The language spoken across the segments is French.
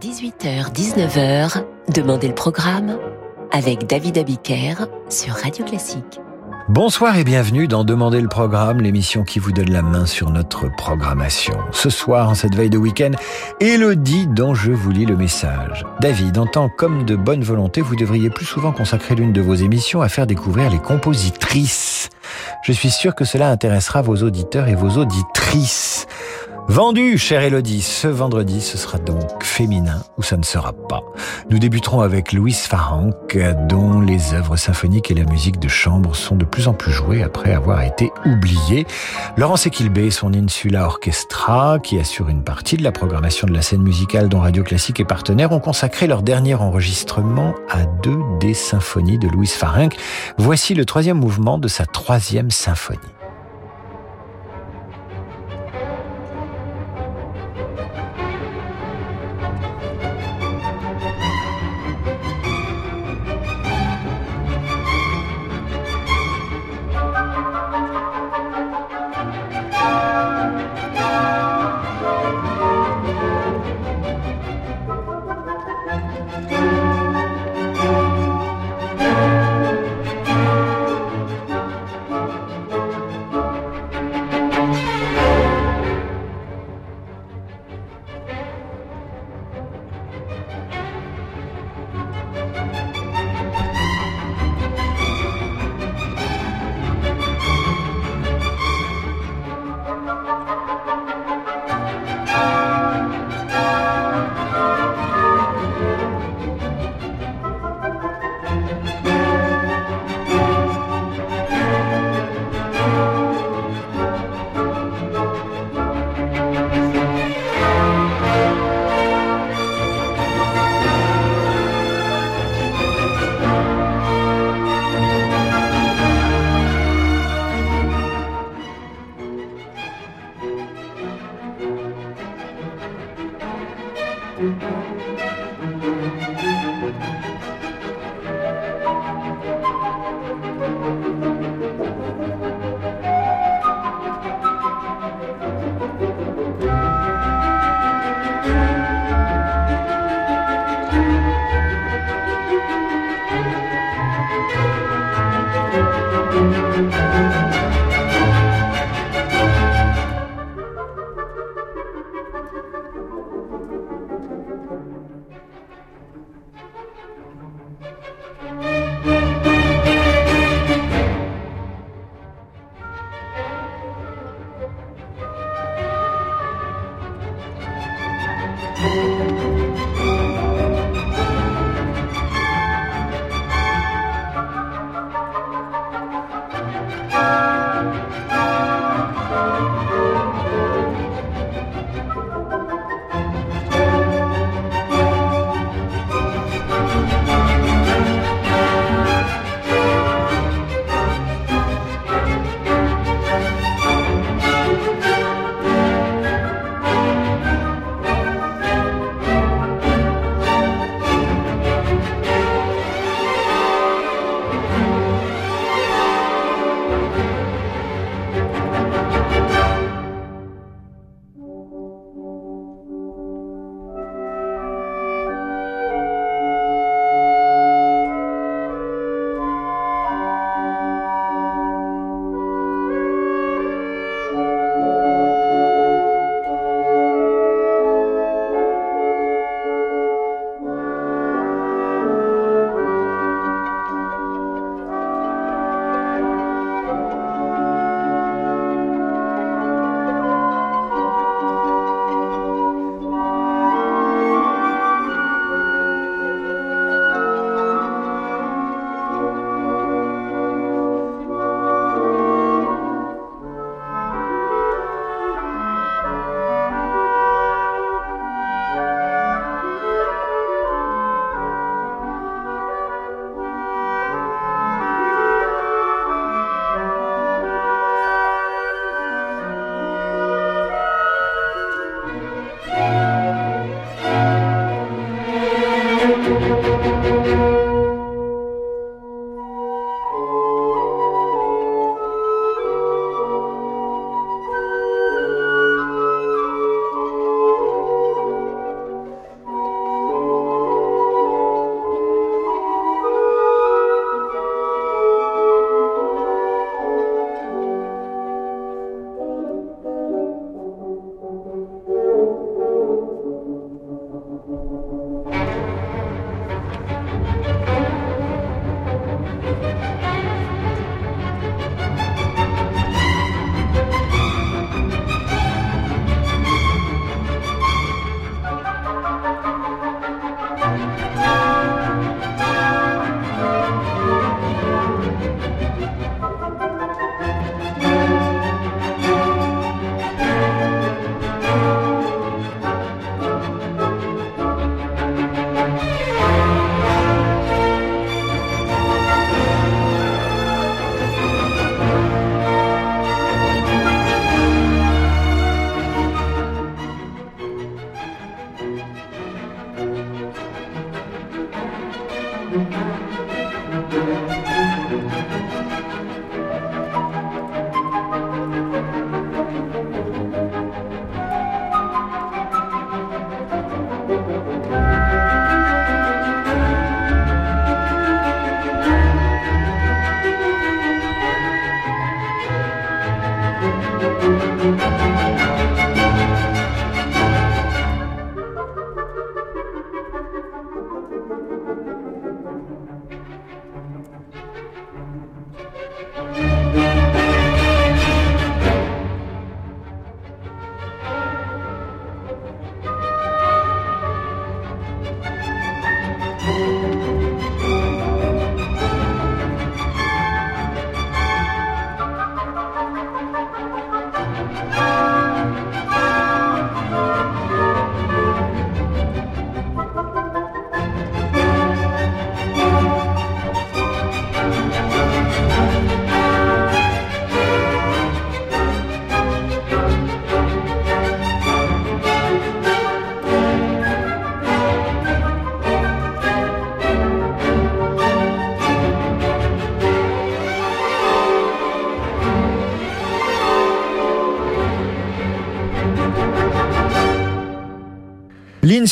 18h-19h, Demandez le programme avec David Abiker sur Radio Classique. Bonsoir et bienvenue dans Demandez le programme, l'émission qui vous donne la main sur notre programmation. Ce soir, en cette veille de week-end, Elodie dont je vous lis le message. David, en tant qu'homme de bonne volonté, vous devriez plus souvent consacrer l'une de vos émissions à faire découvrir les compositrices. Je suis sûr que cela intéressera vos auditeurs et vos auditrices. Vendu, chère Elodie, ce vendredi, ce sera donc féminin ou ça ne sera pas. Nous débuterons avec Louise Farranc, dont les œuvres symphoniques et la musique de chambre sont de plus en plus jouées après avoir été oubliées. Laurence Equilbé, son Insula Orchestra, qui assure une partie de la programmation de la scène musicale dont Radio Classique est partenaire, ont consacré leur dernier enregistrement à deux des symphonies de Louise Farranc. Voici le troisième mouvement de sa troisième symphonie.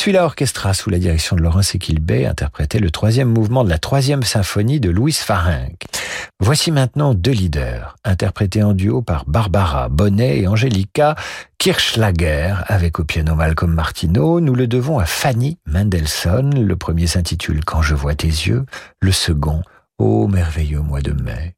L'Insula Orchestra, sous la direction de Laurence Equilbé, interprétait le troisième mouvement de la troisième symphonie de Louis Farenc. Voici maintenant deux leaders, interprétés en duo par Barbara Bonnet et Angelica Kirchlager, avec au piano Malcolm Martineau. Nous le devons à Fanny Mendelssohn. Le premier s'intitule Quand je vois tes yeux, le second, Ô merveilleux mois de mai.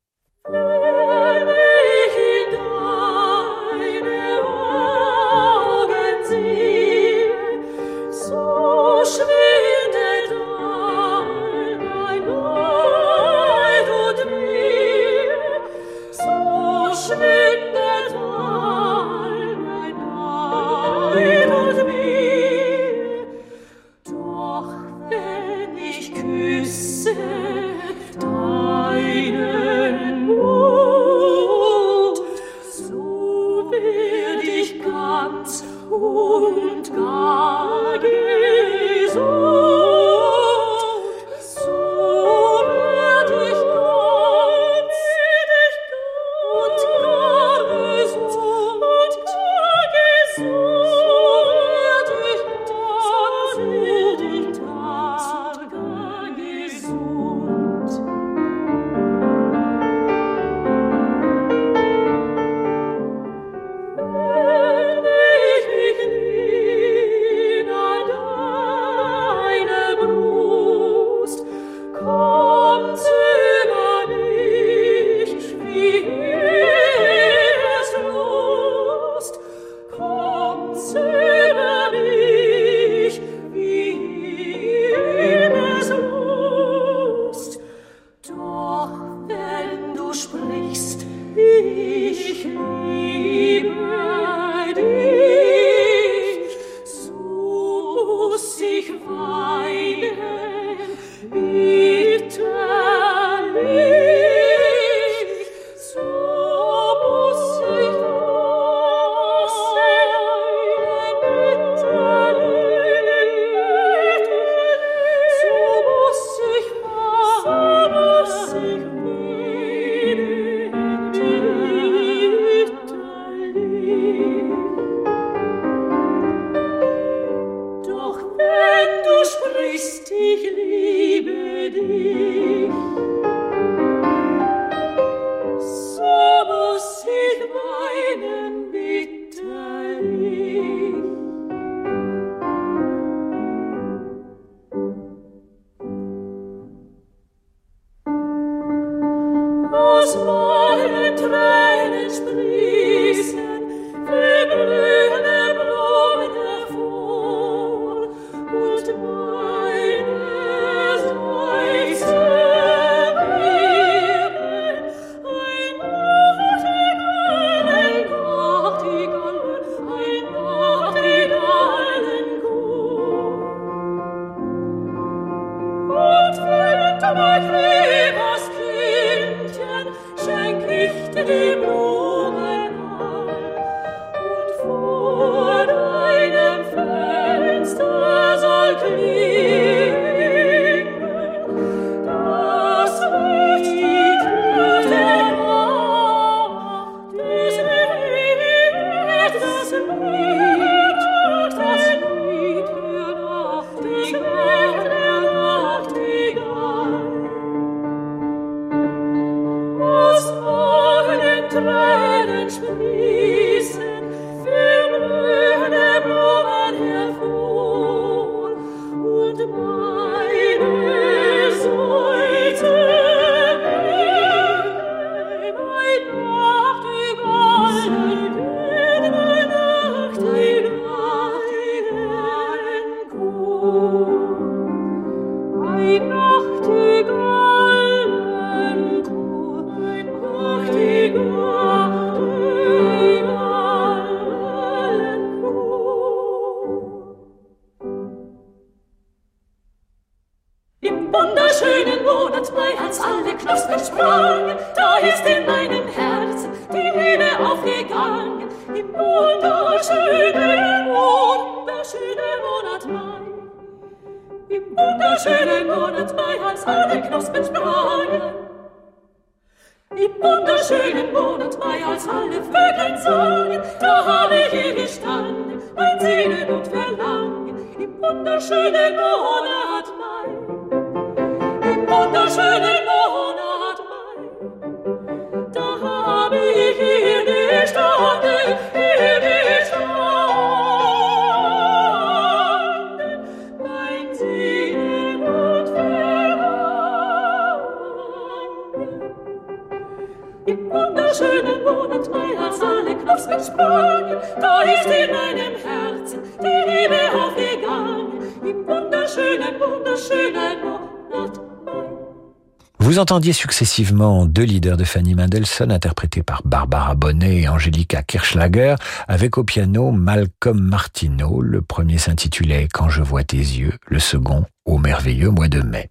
Vous entendiez successivement deux leaders de Fanny Mendelssohn interprétés par Barbara Bonnet et Angelica Kirchlager avec au piano Malcolm Martineau. Le premier s'intitulait Quand je vois tes yeux, le second Au merveilleux mois de mai.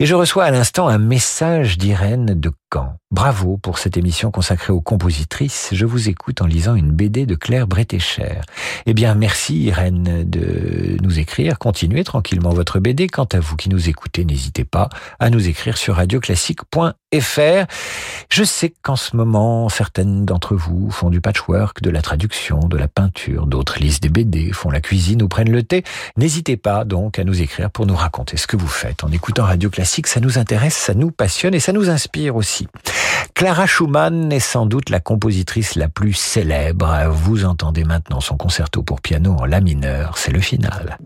Et je reçois à l'instant un message d'Irène de Bravo pour cette émission consacrée aux compositrices. Je vous écoute en lisant une BD de Claire Bretécher. Eh bien, merci Irène de nous écrire. Continuez tranquillement votre BD. Quant à vous qui nous écoutez, n'hésitez pas à nous écrire sur radioclassique.fr. Je sais qu'en ce moment, certaines d'entre vous font du patchwork, de la traduction, de la peinture, d'autres lisent des BD, font la cuisine ou prennent le thé. N'hésitez pas donc à nous écrire pour nous raconter ce que vous faites. En écoutant Radio Classique, ça nous intéresse, ça nous passionne et ça nous inspire aussi. Clara Schumann est sans doute la compositrice la plus célèbre. Vous entendez maintenant son concerto pour piano en la mineur, c'est le final.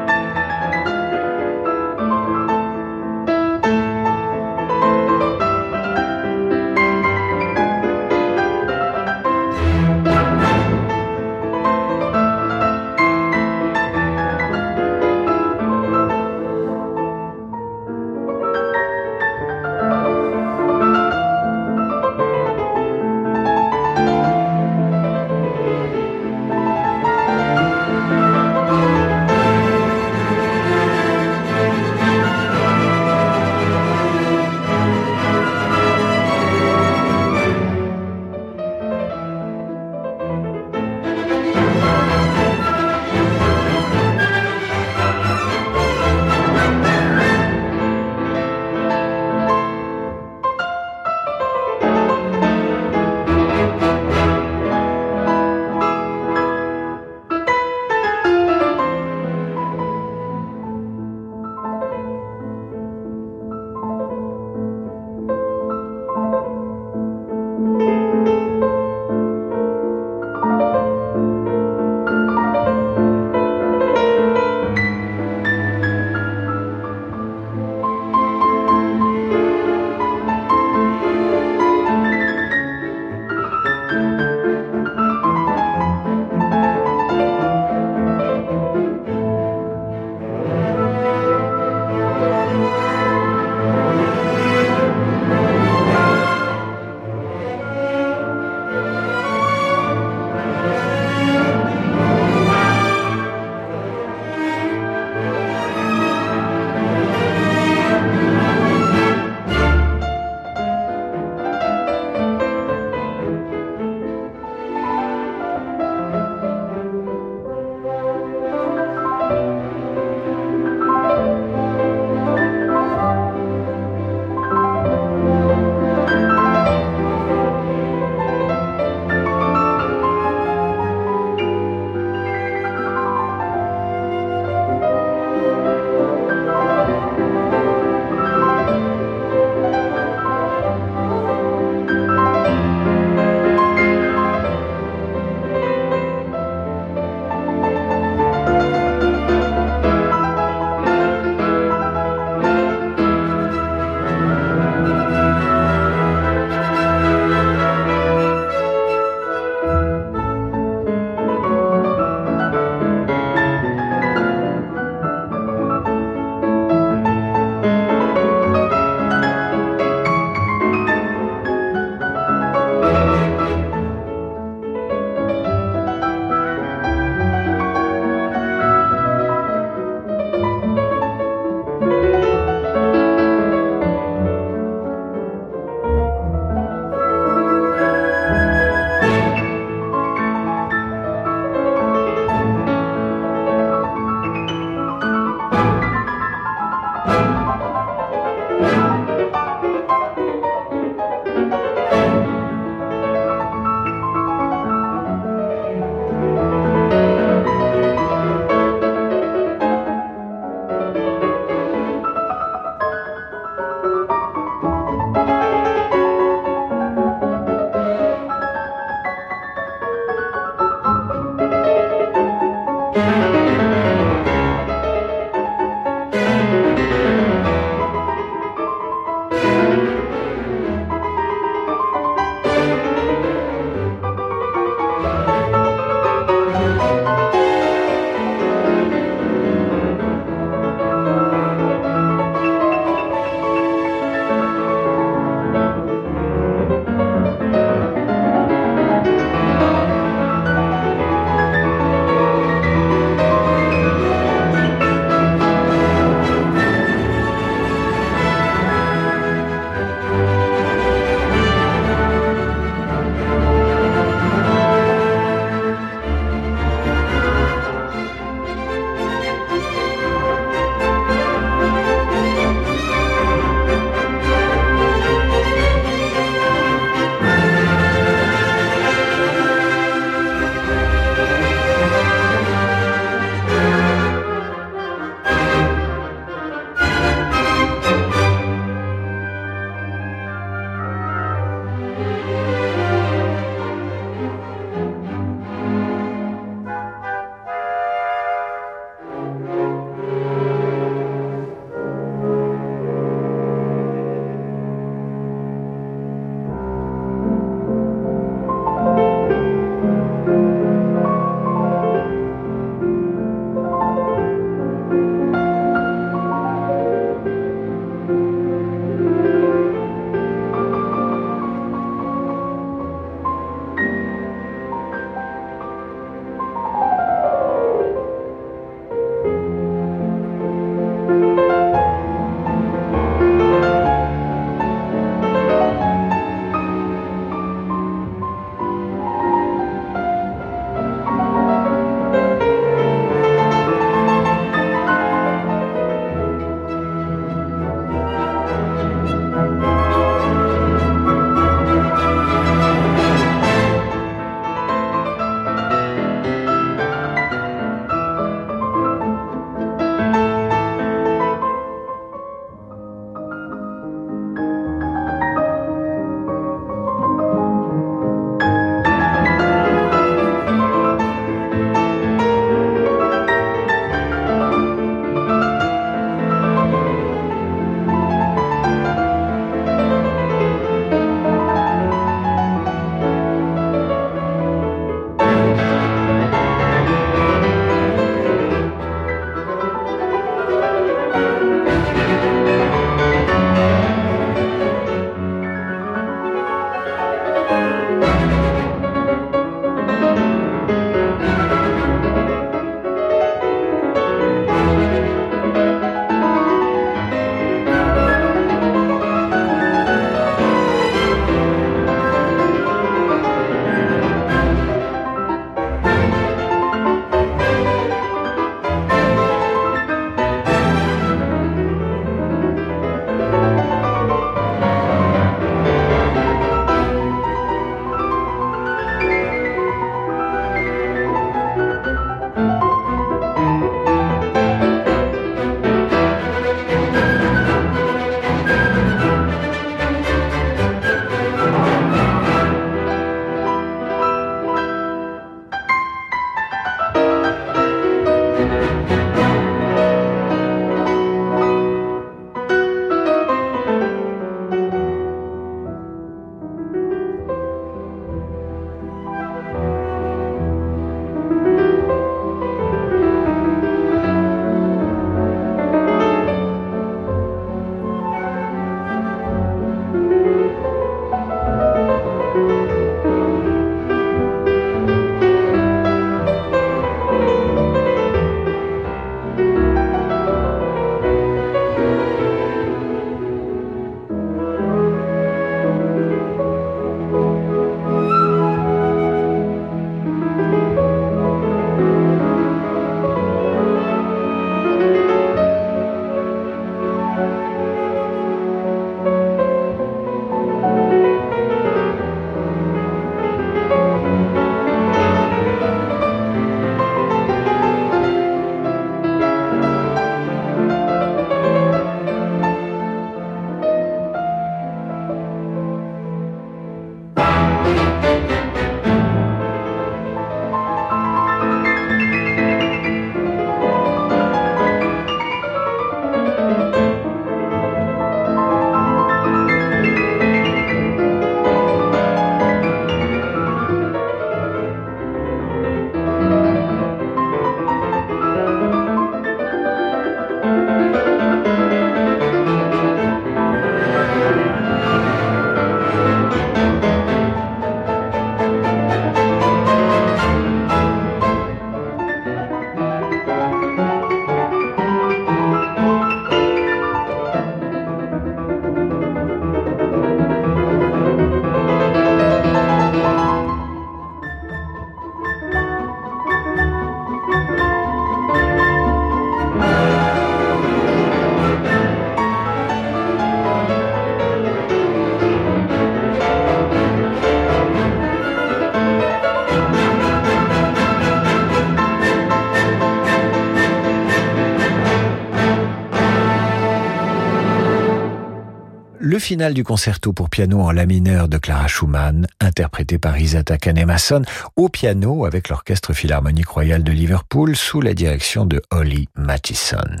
Final du concerto pour piano en la mineur de Clara Schumann, interprété par Isata Kanemason, au piano avec l'Orchestre Philharmonique Royal de Liverpool sous la direction de Holly Mathison.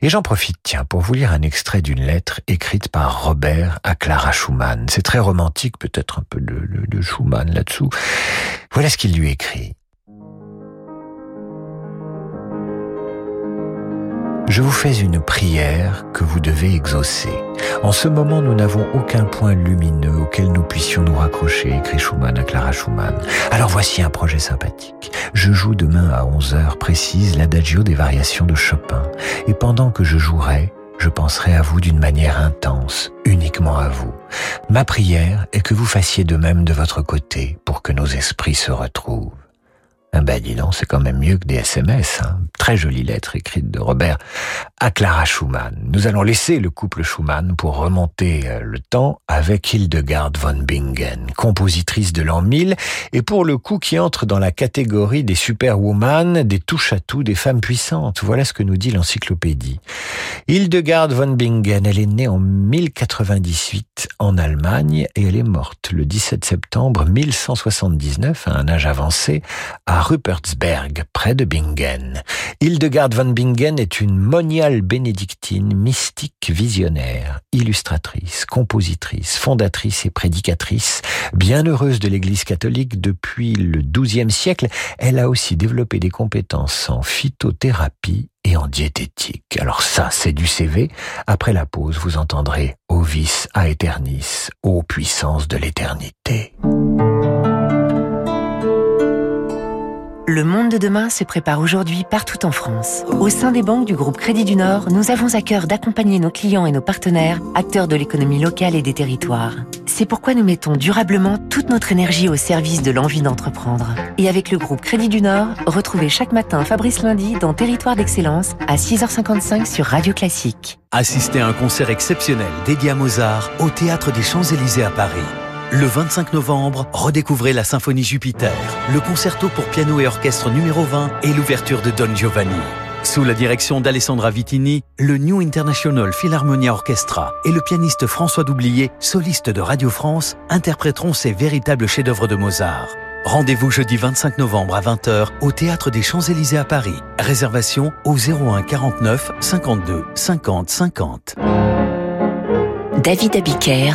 Et j'en profite, tiens, pour vous lire un extrait d'une lettre écrite par Robert à Clara Schumann. C'est très romantique, peut-être un peu de, de Schumann là-dessous. Voilà ce qu'il lui écrit. Je vous fais une prière que vous devez exaucer. En ce moment, nous n'avons aucun point lumineux auquel nous puissions nous raccrocher, écrit Schumann à Clara Schumann. Alors voici un projet sympathique. Je joue demain à 11 heures précises l'adagio des variations de Chopin. Et pendant que je jouerai, je penserai à vous d'une manière intense, uniquement à vous. Ma prière est que vous fassiez de même de votre côté pour que nos esprits se retrouvent. Ben dis donc, c'est quand même mieux que des SMS. Hein. Très jolie lettre écrite de Robert à Clara Schumann. Nous allons laisser le couple Schumann pour remonter euh, le temps avec Hildegard von Bingen, compositrice de l'an 1000, et pour le coup qui entre dans la catégorie des superwoman, des touche-à-tout, des femmes puissantes. Voilà ce que nous dit l'encyclopédie. Hildegard von Bingen, elle est née en 1098 en Allemagne et elle est morte le 17 septembre 1179 à un âge avancé à Rupertsberg, près de Bingen. Hildegard von Bingen est une moniale bénédictine, mystique visionnaire, illustratrice, compositrice, fondatrice et prédicatrice. Bien heureuse de l'Église catholique depuis le XIIe siècle, elle a aussi développé des compétences en phytothérapie et en diététique. Alors ça, c'est du CV. Après la pause, vous entendrez Ovis aeternis, ô puissance de l'éternité. Le monde de demain se prépare aujourd'hui partout en France. Au sein des banques du groupe Crédit du Nord, nous avons à cœur d'accompagner nos clients et nos partenaires, acteurs de l'économie locale et des territoires. C'est pourquoi nous mettons durablement toute notre énergie au service de l'envie d'entreprendre. Et avec le groupe Crédit du Nord, retrouvez chaque matin Fabrice Lundi dans Territoire d'Excellence à 6h55 sur Radio Classique. Assistez à un concert exceptionnel dédié à Mozart au Théâtre des Champs-Élysées à Paris. Le 25 novembre, redécouvrez la Symphonie Jupiter, le concerto pour piano et orchestre numéro 20 et l'ouverture de Don Giovanni. Sous la direction d'Alessandra Vitini, le New International Philharmonia Orchestra et le pianiste François Doublier, soliste de Radio France, interpréteront ces véritables chefs-d'œuvre de Mozart. Rendez-vous jeudi 25 novembre à 20h au Théâtre des Champs-Élysées à Paris. Réservation au 01 49 52 50 50. David Abiker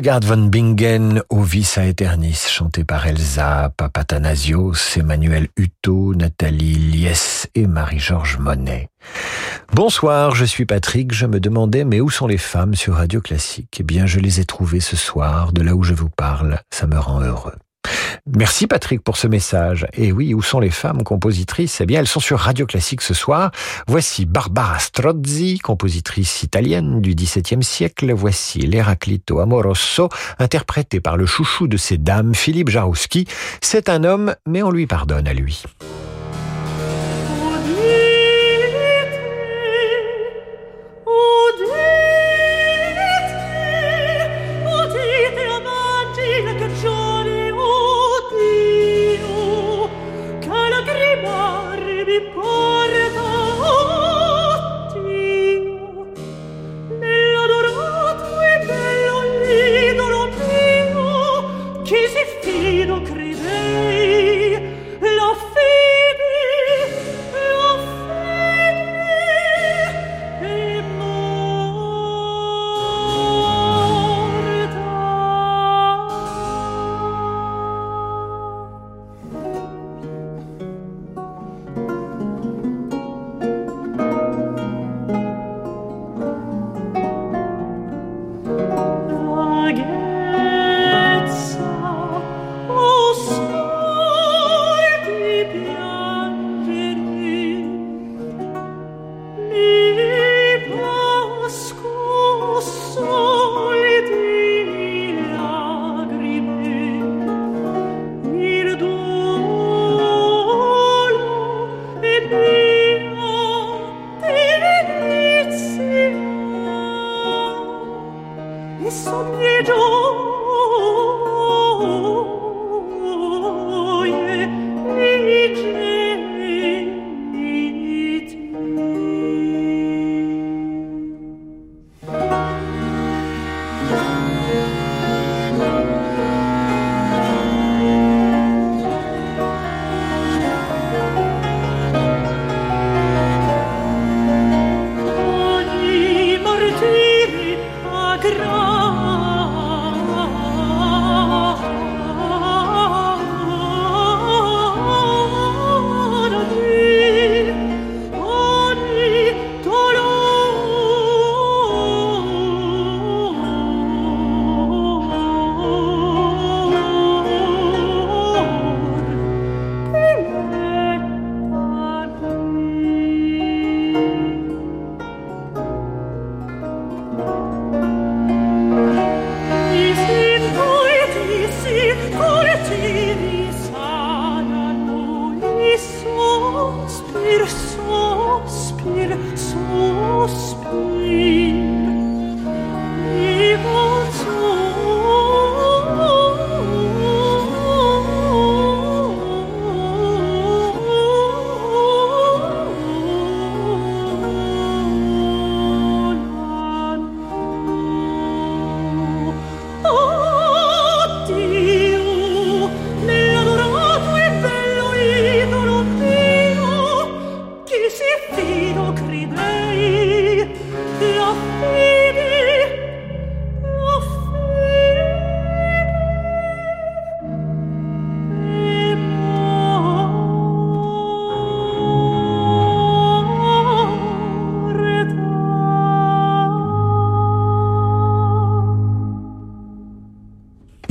Hildegard von Bingen, Ovis Aeternis, chanté par Elsa Papatanasios, Emmanuel Hutto, Nathalie Lies et Marie-Georges Monet. Bonsoir, je suis Patrick. Je me demandais, mais où sont les femmes sur Radio Classique? Eh bien, je les ai trouvées ce soir, de là où je vous parle. Ça me rend heureux. Merci Patrick pour ce message. Et oui, où sont les femmes compositrices? Eh bien, elles sont sur Radio Classique ce soir. Voici Barbara Strozzi, compositrice italienne du XVIIe siècle. Voici l'Eraclito Amoroso, interprété par le chouchou de ces dames, Philippe Jarouski. C'est un homme, mais on lui pardonne à lui.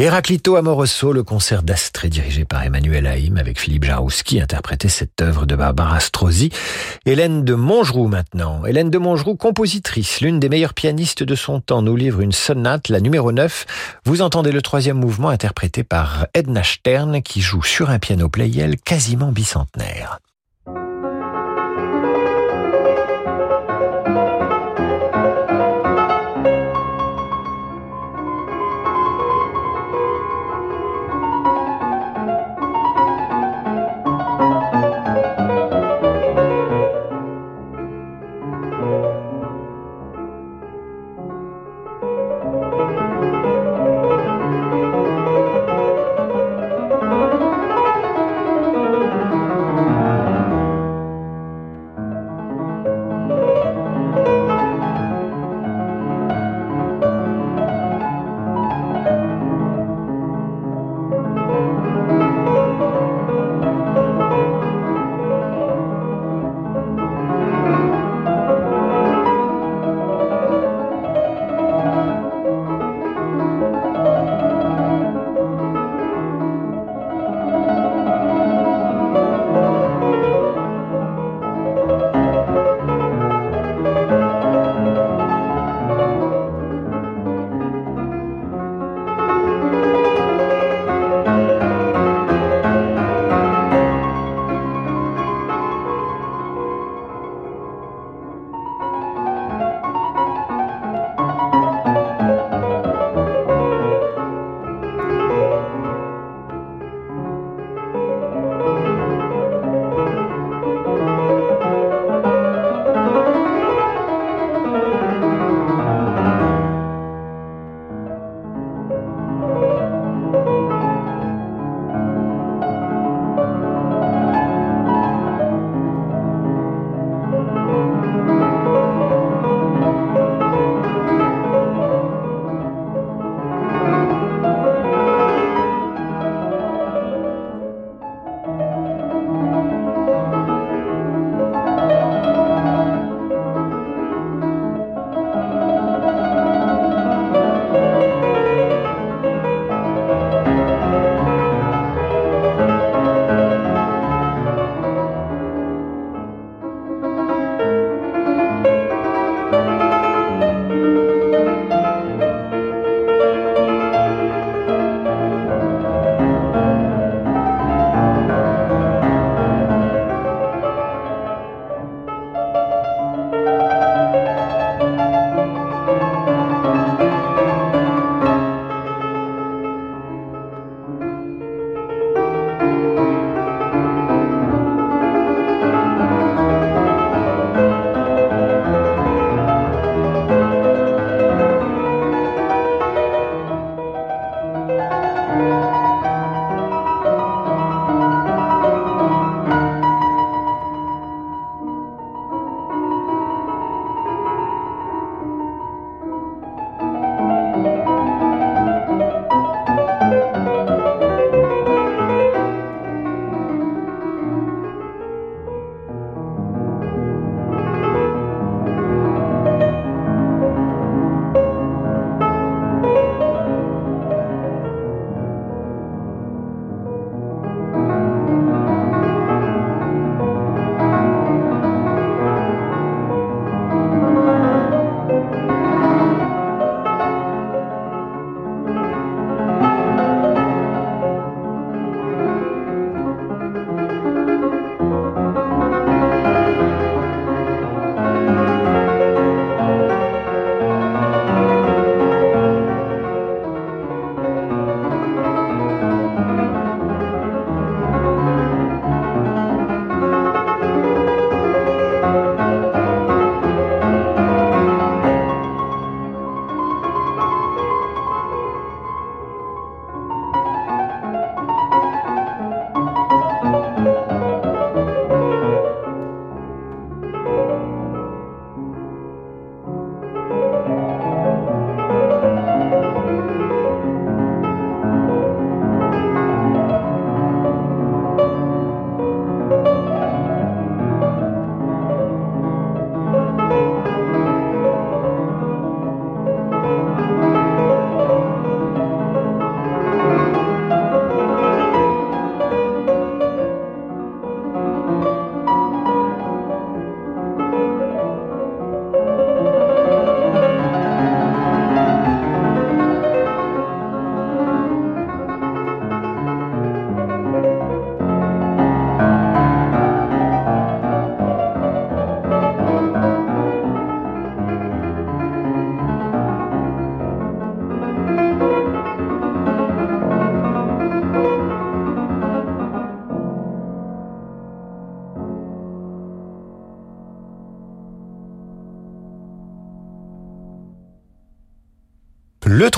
Héraclito Amoroso, le concert d'Astrée dirigé par Emmanuel Haïm avec Philippe Jarouski interprétait cette œuvre de Barbara Strozzi. Hélène de Mongeroux maintenant. Hélène de Mongeroux, compositrice, l'une des meilleures pianistes de son temps, nous livre une sonate, la numéro 9. Vous entendez le troisième mouvement interprété par Edna Stern qui joue sur un piano Playel quasiment bicentenaire.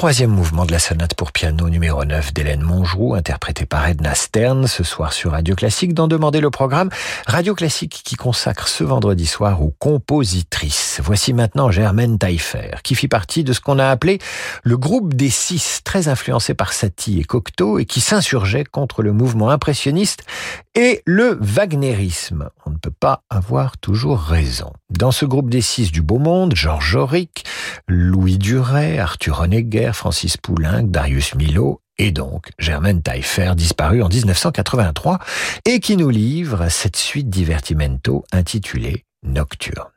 Troisième mouvement de la sonate pour piano numéro 9 d'Hélène Mongeroux, interprété par Edna Stern, ce soir sur Radio Classique, d'en demander le programme Radio Classique qui consacre ce vendredi soir aux compositrices. Voici maintenant Germaine Taillefer, qui fit partie de ce qu'on a appelé le groupe des six, très influencé par Satie et Cocteau, et qui s'insurgeait contre le mouvement impressionniste et le wagnérisme. On ne peut pas avoir toujours raison. Dans ce groupe des six du beau monde, Georges Auric, Louis Duret, Arthur Honegger, Francis Poulenc, Darius Milhaud et donc Germaine Taillefer, disparue en 1983, et qui nous livre cette suite divertimento intitulée Nocturne.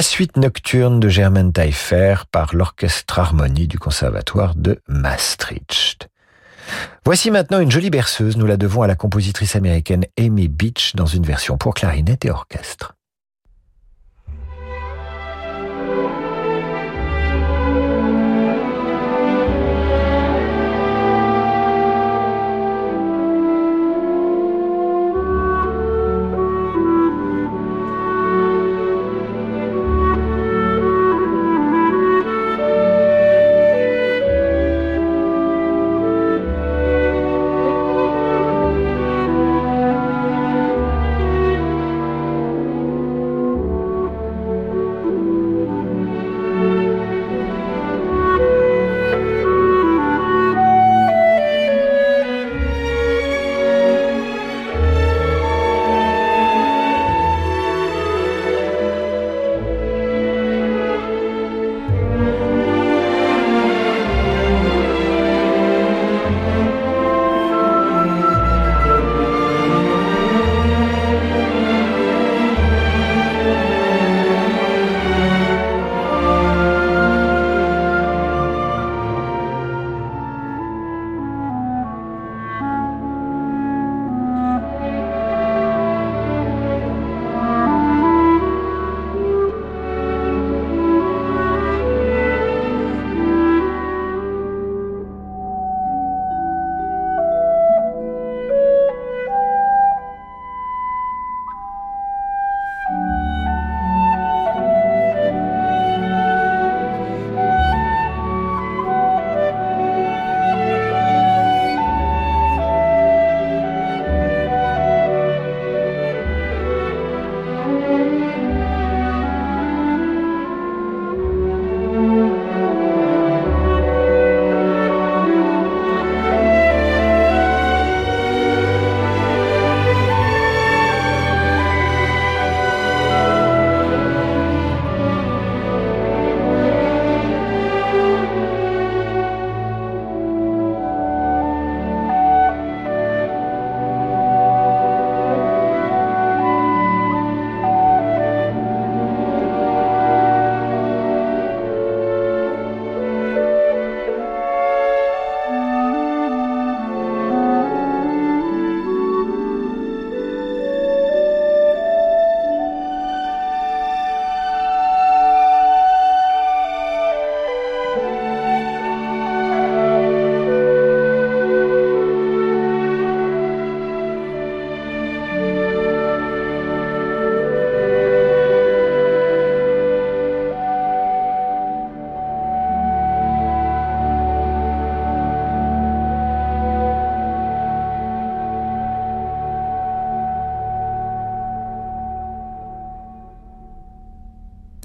La suite nocturne de Germaine Taillefer par l'Orchestre Harmonie du Conservatoire de Maastricht. Voici maintenant une jolie berceuse, nous la devons à la compositrice américaine Amy Beach dans une version pour clarinette et orchestre.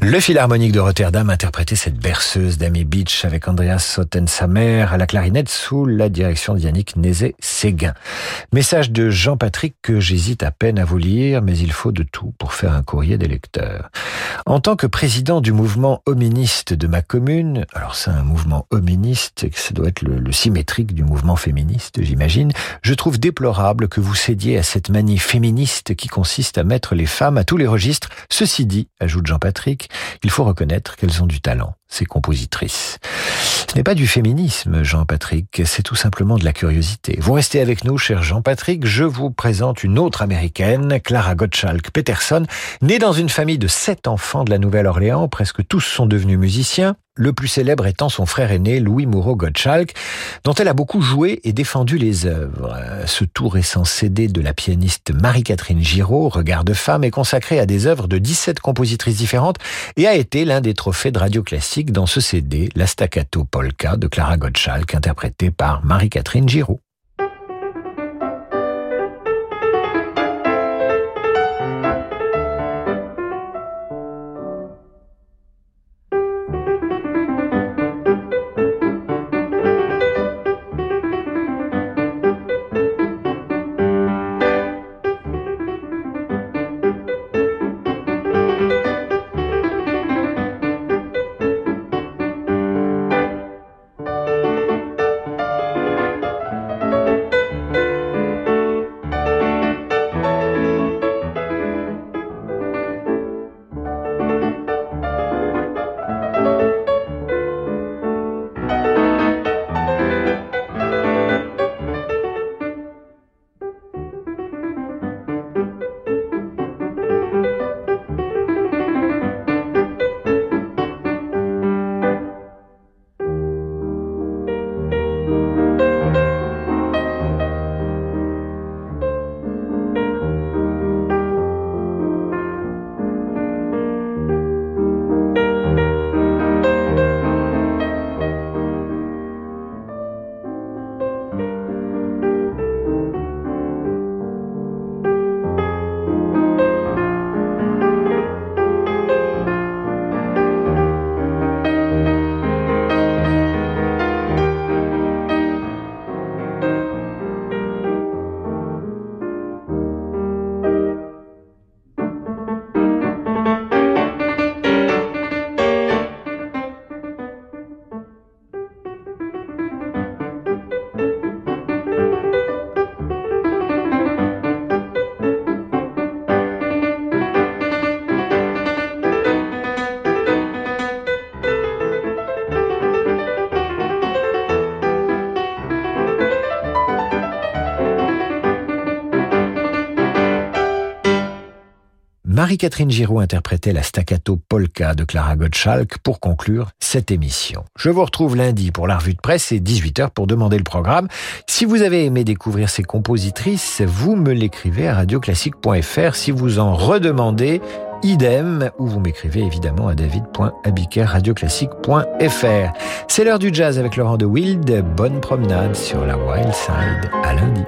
Le Philharmonique de Rotterdam interprétait cette berceuse d'Amy Beach avec Andreas mère, à la clarinette sous la direction d'Yannick Nézé-Séguin. Message de Jean-Patrick que j'hésite à peine à vous lire, mais il faut de tout pour faire un courrier des lecteurs. En tant que président du mouvement hoministe de ma commune, alors c'est un mouvement hoministe, ça doit être le, le symétrique du mouvement féministe, j'imagine, je trouve déplorable que vous cédiez à cette manie féministe qui consiste à mettre les femmes à tous les registres. Ceci dit, ajoute Jean-Patrick, il faut reconnaître qu'elles ont du talent, ces compositrices. Ce n'est pas du féminisme, Jean-Patrick, c'est tout simplement de la curiosité. Vous restez avec nous, cher Jean-Patrick, je vous présente une autre américaine, Clara Gottschalk Peterson, née dans une famille de sept enfants de la Nouvelle-Orléans, presque tous sont devenus musiciens le plus célèbre étant son frère aîné Louis Moreau Gottschalk, dont elle a beaucoup joué et défendu les œuvres. Ce tout récent CD de la pianiste Marie-Catherine Giraud, Regard de femme, est consacré à des œuvres de 17 compositrices différentes et a été l'un des trophées de radio classique dans ce CD, la Staccato Polka de Clara Gottschalk, interprétée par Marie-Catherine Giraud. Marie-Catherine Giraud interprétait la staccato polka de Clara Gottschalk pour conclure cette émission. Je vous retrouve lundi pour la revue de presse et 18h pour demander le programme. Si vous avez aimé découvrir ces compositrices, vous me l'écrivez à radioclassique.fr. Si vous en redemandez, idem, ou vous m'écrivez évidemment à david.abiker.radioclassique.fr. C'est l'heure du jazz avec Laurent de Wild. Bonne promenade sur la Wild Side. À lundi.